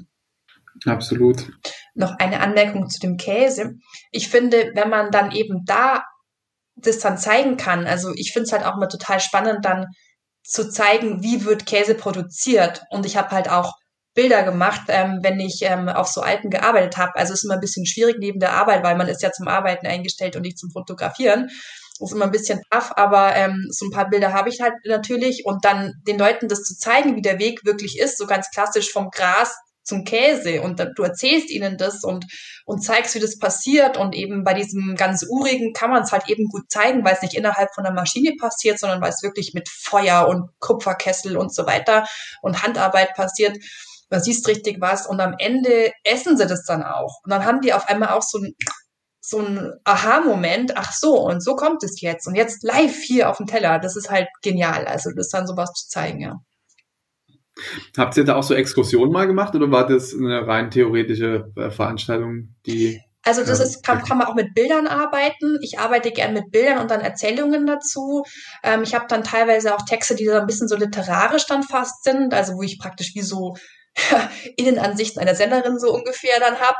Absolut. Noch eine Anmerkung zu dem Käse. Ich finde, wenn man dann eben da das dann zeigen kann. Also ich finde es halt auch mal total spannend, dann zu zeigen, wie wird Käse produziert. Und ich habe halt auch Bilder gemacht, ähm, wenn ich ähm, auf so Alpen gearbeitet habe. Also es ist immer ein bisschen schwierig neben der Arbeit, weil man ist ja zum Arbeiten eingestellt und nicht zum Fotografieren. Das ist immer ein bisschen tough, aber ähm, so ein paar Bilder habe ich halt natürlich. Und dann den Leuten das zu zeigen, wie der Weg wirklich ist, so ganz klassisch vom Gras zum Käse und du erzählst ihnen das und, und zeigst, wie das passiert und eben bei diesem ganz Urigen kann man es halt eben gut zeigen, weil es nicht innerhalb von der Maschine passiert, sondern weil es wirklich mit Feuer und Kupferkessel und so weiter und Handarbeit passiert. Man siehst richtig was und am Ende essen sie das dann auch. Und dann haben die auf einmal auch so ein so ein Aha-Moment, ach so, und so kommt es jetzt. Und jetzt live hier auf dem Teller. Das ist halt genial. Also, das dann sowas zu zeigen, ja. Habt ihr da auch so Exkursionen mal gemacht oder war das eine rein theoretische äh, Veranstaltung, die also das ist, kann, kann man auch mit Bildern arbeiten. Ich arbeite gern mit Bildern und dann Erzählungen dazu. Ähm, ich habe dann teilweise auch Texte, die so ein bisschen so literarisch dann fast sind, also wo ich praktisch wie so Innenansichten einer Senderin so ungefähr dann hab.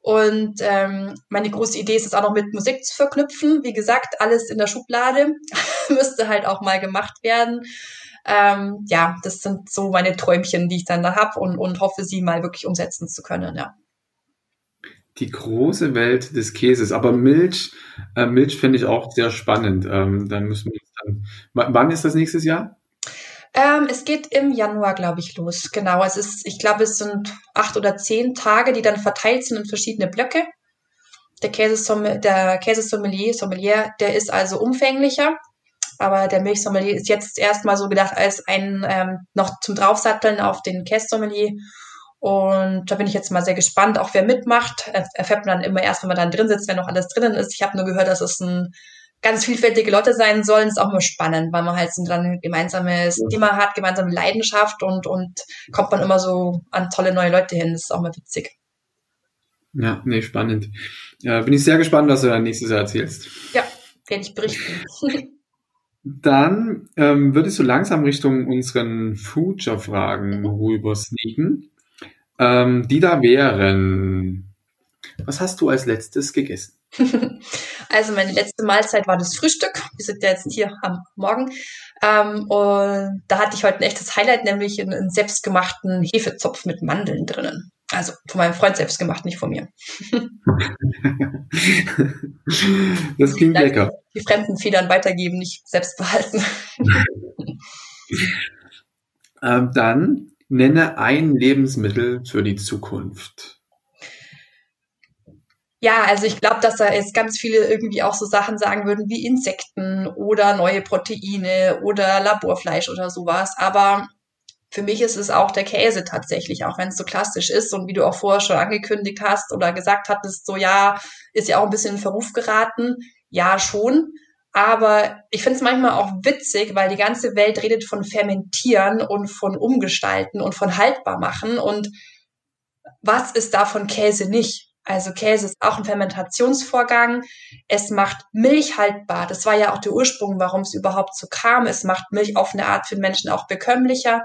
Und ähm, meine große Idee ist es auch noch mit Musik zu verknüpfen. Wie gesagt, alles in der Schublade müsste halt auch mal gemacht werden. Ähm, ja, das sind so meine Träumchen, die ich dann da habe und, und hoffe, sie mal wirklich umsetzen zu können, ja. Die große Welt des Käses, aber Milch, äh, Milch finde ich auch sehr spannend. Ähm, dann müssen wir dann, wann ist das nächstes Jahr? Ähm, es geht im Januar, glaube ich, los. Genau. Es ist, ich glaube, es sind acht oder zehn Tage, die dann verteilt sind in verschiedene Blöcke. Der Käsesommelier, der Käsesommelier, Sommelier, der ist also umfänglicher. Aber der Milchsommelier ist jetzt erstmal so gedacht als ein ähm, noch zum Draufsatteln auf den Kässommelier. Und da bin ich jetzt mal sehr gespannt, auch wer mitmacht. Erfährt man dann immer erst, wenn man dann drin sitzt, wenn noch alles drinnen ist. Ich habe nur gehört, dass es ein ganz vielfältige Leute sein sollen. Ist auch mal spannend, weil man halt so dann ein gemeinsames Thema hat, gemeinsame Leidenschaft und, und kommt man immer so an tolle neue Leute hin. Das ist auch mal witzig. Ja, nee, spannend. Ja, bin ich sehr gespannt, was du dann nächstes Jahr erzählst. Ja, werde ich berichten. Dann ähm, würde ich so langsam Richtung unseren Future-Fragen rüber sneaken. Ähm, die da wären, was hast du als letztes gegessen? Also meine letzte Mahlzeit war das Frühstück. Wir sind ja jetzt hier am Morgen. Ähm, und da hatte ich heute ein echtes Highlight, nämlich einen, einen selbstgemachten Hefezopf mit Mandeln drinnen. Also von meinem Freund selbst gemacht, nicht von mir. das klingt lecker. Die fremden Federn weitergeben, nicht selbst behalten. ähm, dann nenne ein Lebensmittel für die Zukunft. Ja, also ich glaube, dass da jetzt ganz viele irgendwie auch so Sachen sagen würden wie Insekten oder neue Proteine oder Laborfleisch oder sowas. Aber für mich ist es auch der Käse tatsächlich, auch wenn es so klassisch ist und wie du auch vorher schon angekündigt hast oder gesagt hattest, so ja, ist ja auch ein bisschen in Verruf geraten. Ja, schon. Aber ich finde es manchmal auch witzig, weil die ganze Welt redet von Fermentieren und von Umgestalten und von haltbar machen. Und was ist davon Käse nicht? Also Käse ist auch ein Fermentationsvorgang. Es macht Milch haltbar. Das war ja auch der Ursprung, warum es überhaupt so kam. Es macht Milch auf eine Art für Menschen auch bekömmlicher.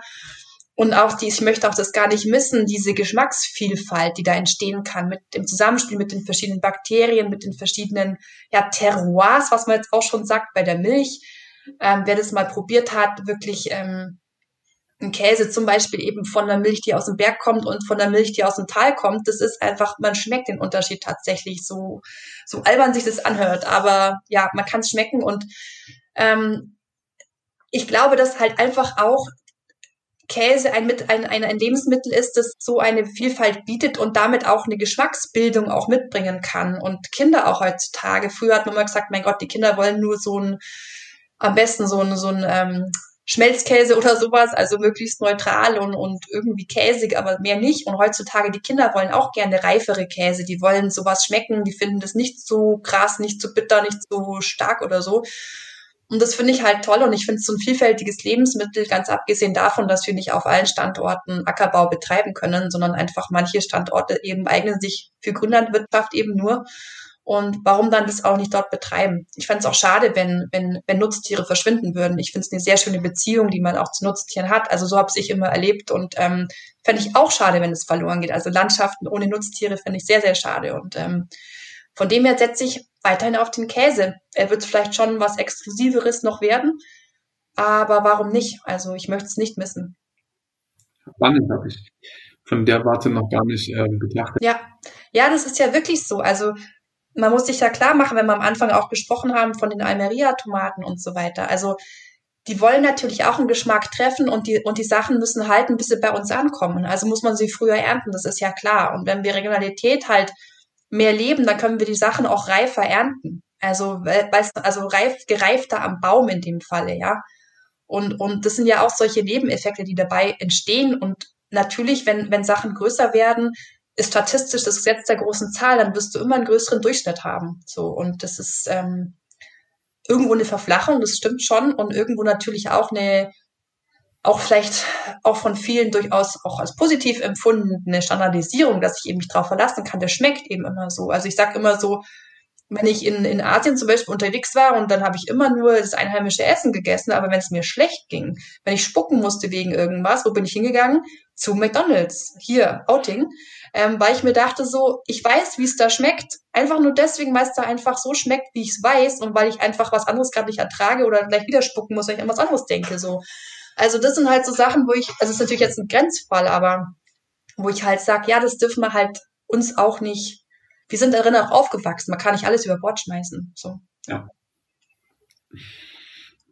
Und auch die, ich möchte auch das gar nicht missen, diese Geschmacksvielfalt, die da entstehen kann, mit dem Zusammenspiel mit den verschiedenen Bakterien, mit den verschiedenen ja, Terroirs, was man jetzt auch schon sagt bei der Milch. Ähm, wer das mal probiert hat, wirklich ähm, ein Käse zum Beispiel eben von der Milch, die aus dem Berg kommt und von der Milch, die aus dem Tal kommt, das ist einfach, man schmeckt den Unterschied tatsächlich so, so albern sich das anhört, aber ja, man kann es schmecken und ähm, ich glaube, dass halt einfach auch Käse ein, ein, ein, ein Lebensmittel ist, das so eine Vielfalt bietet und damit auch eine Geschmacksbildung auch mitbringen kann. Und Kinder auch heutzutage. Früher hat man immer gesagt, mein Gott, die Kinder wollen nur so ein, am besten so ein, so ein ähm, Schmelzkäse oder sowas, also möglichst neutral und, und irgendwie käsig, aber mehr nicht. Und heutzutage, die Kinder wollen auch gerne reifere Käse, die wollen sowas schmecken, die finden das nicht so krass, nicht so bitter, nicht so stark oder so. Und das finde ich halt toll und ich finde es so ein vielfältiges Lebensmittel, ganz abgesehen davon, dass wir nicht auf allen Standorten Ackerbau betreiben können, sondern einfach manche Standorte eben eignen sich für Grünlandwirtschaft eben nur. Und warum dann das auch nicht dort betreiben? Ich fände es auch schade, wenn, wenn, wenn Nutztiere verschwinden würden. Ich finde es eine sehr schöne Beziehung, die man auch zu Nutztieren hat. Also so habe ich immer erlebt und ähm, fände ich auch schade, wenn es verloren geht. Also Landschaften ohne Nutztiere fände ich sehr, sehr schade. Und ähm, von dem her setze ich weiterhin auf den Käse. Er wird vielleicht schon was Exklusiveres noch werden, aber warum nicht? Also ich möchte es nicht missen. Spannend habe ich von der Warte noch gar nicht äh, betrachtet. Ja, ja, das ist ja wirklich so. Also man muss sich ja klar machen, wenn wir am Anfang auch gesprochen haben von den Almeria-Tomaten und so weiter. Also die wollen natürlich auch einen Geschmack treffen und die, und die Sachen müssen halten, bis sie bei uns ankommen. Also muss man sie früher ernten, das ist ja klar. Und wenn wir Regionalität halt mehr leben, dann können wir die Sachen auch reifer ernten. Also, also reif, gereifter am Baum in dem Falle, ja. Und, und das sind ja auch solche Nebeneffekte, die dabei entstehen. Und natürlich, wenn, wenn Sachen größer werden, ist statistisch das Gesetz der großen Zahl, dann wirst du immer einen größeren Durchschnitt haben. So, und das ist ähm, irgendwo eine Verflachung, das stimmt schon, und irgendwo natürlich auch eine auch vielleicht auch von vielen durchaus auch als positiv empfundene Standardisierung, dass ich eben mich darauf verlassen kann, der schmeckt eben immer so. Also ich sage immer so, wenn ich in, in Asien zum Beispiel unterwegs war und dann habe ich immer nur das einheimische Essen gegessen, aber wenn es mir schlecht ging, wenn ich spucken musste wegen irgendwas, wo bin ich hingegangen? Zu McDonalds, hier, Outing, ähm, weil ich mir dachte so, ich weiß, wie es da schmeckt, einfach nur deswegen, weil es da einfach so schmeckt, wie ich es weiß und weil ich einfach was anderes gerade nicht ertrage oder gleich wieder spucken muss, weil ich an was anderes denke, so. Also das sind halt so Sachen, wo ich, also es ist natürlich jetzt ein Grenzfall, aber wo ich halt sage, ja, das dürfen wir halt uns auch nicht, wir sind darin auch aufgewachsen, man kann nicht alles über Bord schmeißen. So. Ja.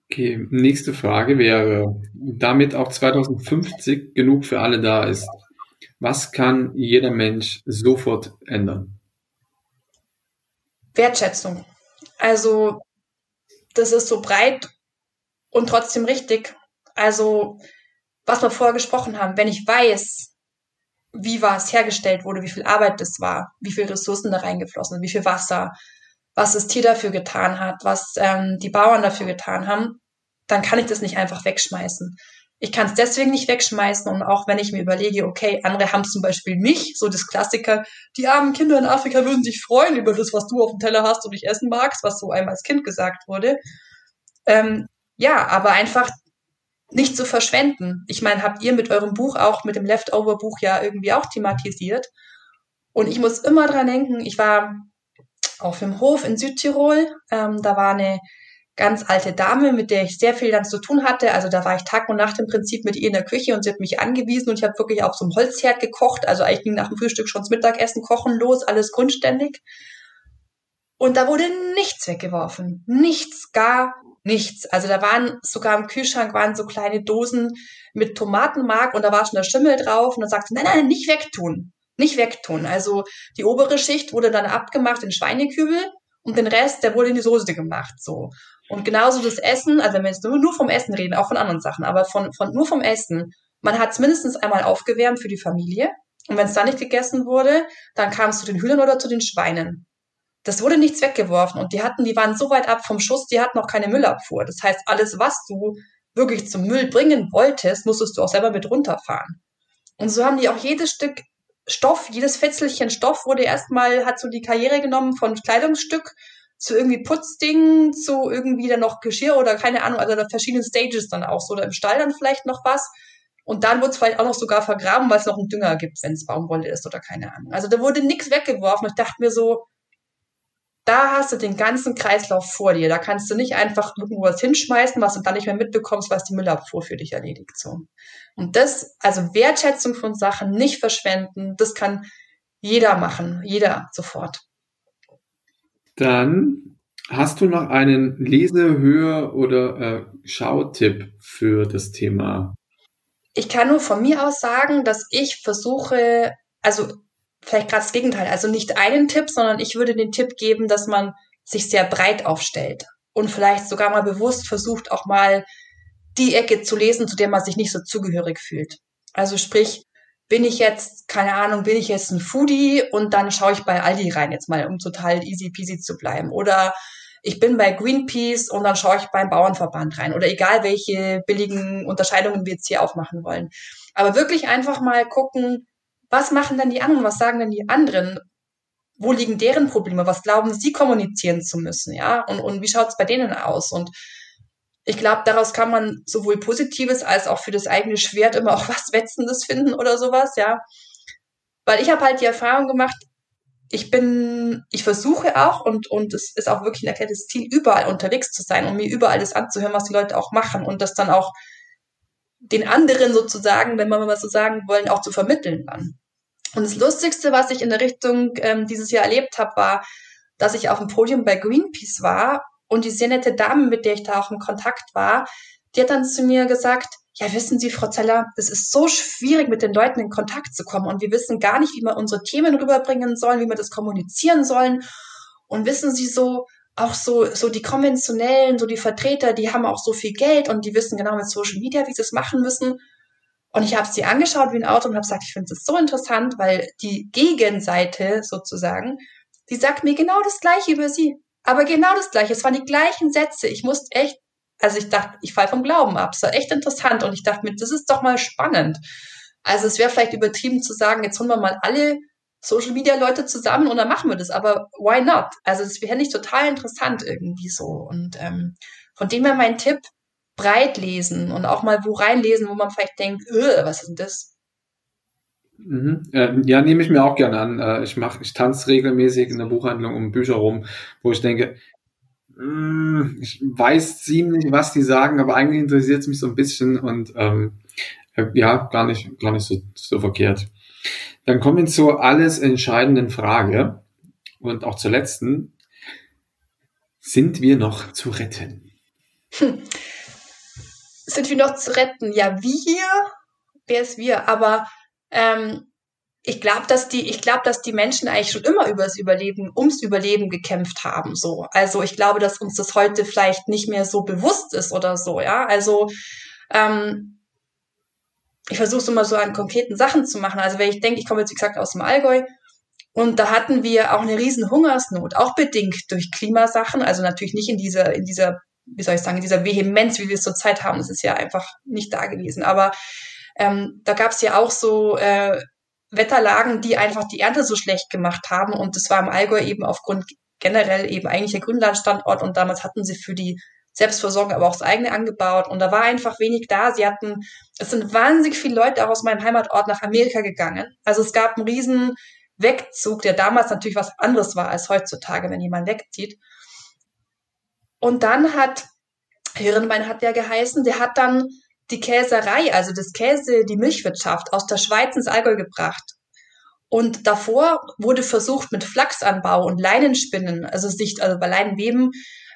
Okay, nächste Frage wäre, damit auch 2050 genug für alle da ist, was kann jeder Mensch sofort ändern? Wertschätzung. Also, das ist so breit und trotzdem richtig. Also, was wir vorher gesprochen haben, wenn ich weiß, wie was hergestellt wurde, wie viel Arbeit das war, wie viel Ressourcen da reingeflossen sind, wie viel Wasser, was das Tier dafür getan hat, was ähm, die Bauern dafür getan haben, dann kann ich das nicht einfach wegschmeißen. Ich kann es deswegen nicht wegschmeißen und auch wenn ich mir überlege, okay, andere haben zum Beispiel mich, so das Klassiker, die armen Kinder in Afrika würden sich freuen über das, was du auf dem Teller hast und ich essen magst, was so einmal als Kind gesagt wurde. Ähm, ja, aber einfach nicht zu verschwenden. Ich meine, habt ihr mit eurem Buch auch, mit dem Leftover-Buch ja irgendwie auch thematisiert. Und ich muss immer dran denken, ich war auf dem Hof in Südtirol, ähm, da war eine ganz alte Dame, mit der ich sehr viel dann zu tun hatte. Also da war ich Tag und Nacht im Prinzip mit ihr in der Küche und sie hat mich angewiesen und ich habe wirklich auf so einem Holzherd gekocht. Also eigentlich ging nach dem Frühstück schon das Mittagessen kochen los, alles grundständig. Und da wurde nichts weggeworfen. Nichts, gar nichts. Also da waren sogar im Kühlschrank waren so kleine Dosen mit Tomatenmark und da war schon der Schimmel drauf und dann sagte, nein, nein, nicht wegtun. Nicht wegtun. Also die obere Schicht wurde dann abgemacht in Schweinekübel und den Rest, der wurde in die Soße gemacht, so. Und genauso das Essen, also wenn wir jetzt nur vom Essen reden, auch von anderen Sachen, aber von, von nur vom Essen, man hat es mindestens einmal aufgewärmt für die Familie. Und wenn es dann nicht gegessen wurde, dann kam es zu den Hühnern oder zu den Schweinen. Das wurde nichts weggeworfen und die hatten, die waren so weit ab vom Schuss, die hatten noch keine Müllabfuhr. Das heißt, alles, was du wirklich zum Müll bringen wolltest, musstest du auch selber mit runterfahren. Und so haben die auch jedes Stück Stoff, jedes Fetzelchen Stoff wurde erstmal, hat so die Karriere genommen von Kleidungsstück zu irgendwie Putzdingen, zu irgendwie dann noch Geschirr oder keine Ahnung, also da verschiedene Stages dann auch so, oder im Stall dann vielleicht noch was. Und dann wird es vielleicht auch noch sogar vergraben, weil es noch einen Dünger gibt, wenn es Baumwolle ist oder keine Ahnung. Also da wurde nichts weggeworfen. Ich dachte mir so, da hast du den ganzen Kreislauf vor dir. Da kannst du nicht einfach irgendwo was hinschmeißen, was du dann nicht mehr mitbekommst, was die Müllabfuhr für dich erledigt. So. Und das, also Wertschätzung von Sachen, nicht verschwenden, das kann jeder machen, jeder sofort. Dann hast du noch einen Lese-, Hör- oder äh, Schautipp für das Thema? Ich kann nur von mir aus sagen, dass ich versuche, also vielleicht gerade das Gegenteil, also nicht einen Tipp, sondern ich würde den Tipp geben, dass man sich sehr breit aufstellt und vielleicht sogar mal bewusst versucht, auch mal die Ecke zu lesen, zu der man sich nicht so zugehörig fühlt. Also sprich, bin ich jetzt, keine Ahnung, bin ich jetzt ein Foodie und dann schaue ich bei Aldi rein, jetzt mal, um total easy peasy zu bleiben. Oder ich bin bei Greenpeace und dann schaue ich beim Bauernverband rein. Oder egal, welche billigen Unterscheidungen wir jetzt hier aufmachen wollen. Aber wirklich einfach mal gucken, was machen denn die anderen, was sagen denn die anderen? Wo liegen deren Probleme? Was glauben sie kommunizieren zu müssen? Ja, und, und wie schaut es bei denen aus? Und ich glaube, daraus kann man sowohl Positives als auch für das eigene Schwert immer auch was Wetzendes finden oder sowas, ja. Weil ich habe halt die Erfahrung gemacht, ich bin, ich versuche auch und, und es ist auch wirklich ein erklärtes Ziel, überall unterwegs zu sein und mir überall das anzuhören, was die Leute auch machen und das dann auch den anderen sozusagen, wenn wir mal so sagen wollen, auch zu vermitteln dann. Und das Lustigste, was ich in der Richtung ähm, dieses Jahr erlebt habe, war, dass ich auf dem Podium bei Greenpeace war und die sehr nette Dame, mit der ich da auch im Kontakt war, die hat dann zu mir gesagt, ja, wissen Sie, Frau Zeller, es ist so schwierig, mit den Leuten in Kontakt zu kommen und wir wissen gar nicht, wie wir unsere Themen rüberbringen sollen, wie wir das kommunizieren sollen. Und wissen Sie so, auch so, so die konventionellen, so die Vertreter, die haben auch so viel Geld und die wissen genau mit Social Media, wie sie es machen müssen. Und ich habe sie angeschaut wie ein Auto und habe gesagt, ich finde es so interessant, weil die Gegenseite sozusagen, die sagt mir genau das Gleiche über sie. Aber genau das Gleiche. Es waren die gleichen Sätze. Ich musste echt, also ich dachte, ich fall vom Glauben ab. Es war echt interessant. Und ich dachte mir, das ist doch mal spannend. Also es wäre vielleicht übertrieben zu sagen, jetzt holen wir mal alle Social Media Leute zusammen und dann machen wir das. Aber why not? Also das wäre nicht total interessant irgendwie so. Und ähm, von dem her mein Tipp, breit lesen und auch mal wo reinlesen, wo man vielleicht denkt, öh, was ist denn das? Mhm. Äh, ja, nehme ich mir auch gerne an. Äh, ich mache, ich tanze regelmäßig in der Buchhandlung um Bücher rum, wo ich denke, mm, ich weiß ziemlich, was die sagen, aber eigentlich interessiert es mich so ein bisschen und ähm, äh, ja, gar nicht, gar nicht so, so verkehrt. Dann kommen wir zur alles entscheidenden Frage und auch zur letzten. Sind wir noch zu retten? Hm. Sind wir noch zu retten? Ja, wir, wer ist wir? Aber ähm, ich glaube, dass die, dass die Menschen eigentlich schon immer übers Überleben, ums Überleben gekämpft haben. So, also ich glaube, dass uns das heute vielleicht nicht mehr so bewusst ist oder so. Ja, also ähm, ich versuche es immer so an konkreten Sachen zu machen. Also wenn ich denke, ich komme jetzt wie gesagt aus dem Allgäu und da hatten wir auch eine riesen Hungersnot, auch bedingt durch Klimasachen. Also natürlich nicht in dieser in dieser wie soll ich sagen, dieser Vehemenz, wie wir es zurzeit haben, das ist ja einfach nicht da gewesen. Aber ähm, da gab es ja auch so äh, Wetterlagen, die einfach die Ernte so schlecht gemacht haben. Und das war im Allgäu eben aufgrund generell eben eigentlich der Grünlandstandort. Und damals hatten sie für die Selbstversorgung aber auch das eigene angebaut. Und da war einfach wenig da. Sie hatten, es sind wahnsinnig viele Leute auch aus meinem Heimatort nach Amerika gegangen. Also es gab einen riesen Wegzug, der damals natürlich was anderes war als heutzutage, wenn jemand wegzieht. Und dann hat, Hirnbein hat der geheißen, der hat dann die Käserei, also das Käse, die Milchwirtschaft aus der Schweiz ins Allgäu gebracht. Und davor wurde versucht mit Flachsanbau und Leinenspinnen, also sich, also bei Leinenweben,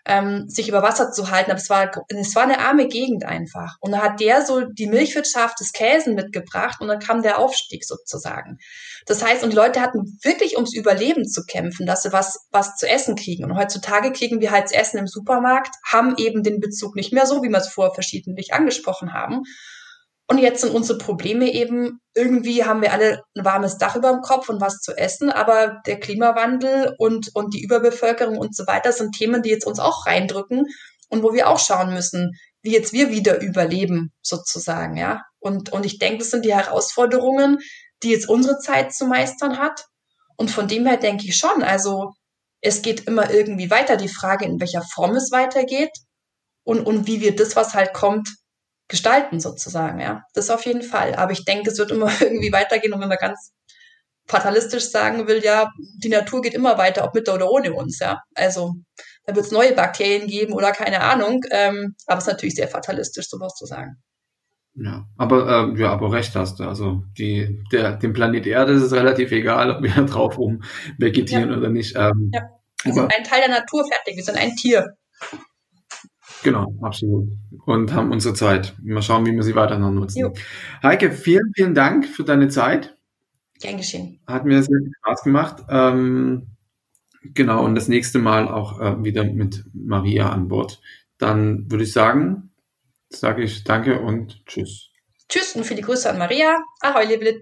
ähm, sich über Wasser zu halten. Aber es war, es war eine arme Gegend einfach. Und da hat der so die Milchwirtschaft des Käsen mitgebracht und dann kam der Aufstieg sozusagen. Das heißt, und die Leute hatten wirklich ums Überleben zu kämpfen, dass sie was, was zu essen kriegen. Und heutzutage kriegen wir halt Essen im Supermarkt, haben eben den Bezug nicht mehr so, wie wir es vorher verschiedentlich angesprochen haben. Und jetzt sind unsere Probleme eben, irgendwie haben wir alle ein warmes Dach über dem Kopf und was zu essen, aber der Klimawandel und, und die Überbevölkerung und so weiter sind Themen, die jetzt uns auch reindrücken und wo wir auch schauen müssen, wie jetzt wir wieder überleben, sozusagen, ja. Und, und ich denke, das sind die Herausforderungen, die jetzt unsere Zeit zu meistern hat. Und von dem her denke ich schon, also es geht immer irgendwie weiter. Die Frage, in welcher Form es weitergeht und, und wie wir das, was halt kommt, gestalten sozusagen, ja. Das auf jeden Fall. Aber ich denke, es wird immer irgendwie weitergehen und wenn man ganz fatalistisch sagen will, ja, die Natur geht immer weiter, ob mit oder ohne uns, ja. Also da wird es neue Bakterien geben oder keine Ahnung. Ähm, aber es ist natürlich sehr fatalistisch, sowas zu sagen. Ja, aber äh, ja, aber recht hast du. Also die, der, dem Planet Erde ist es relativ egal, ob wir drauf rum vegetieren ja. oder nicht. Ähm, ja. Wir sind ein Teil der Natur fertig, wir sind ein Tier. Genau, absolut. Und haben unsere Zeit. Mal schauen, wie wir sie weiter noch nutzen. Jo. Heike, vielen, vielen Dank für deine Zeit. Gern geschehen. Hat mir sehr viel Spaß gemacht. Ähm, genau, und das nächste Mal auch äh, wieder mit Maria an Bord. Dann würde ich sagen, sage ich danke und tschüss. Tschüss und viele Grüße an Maria. Ahoi, liebe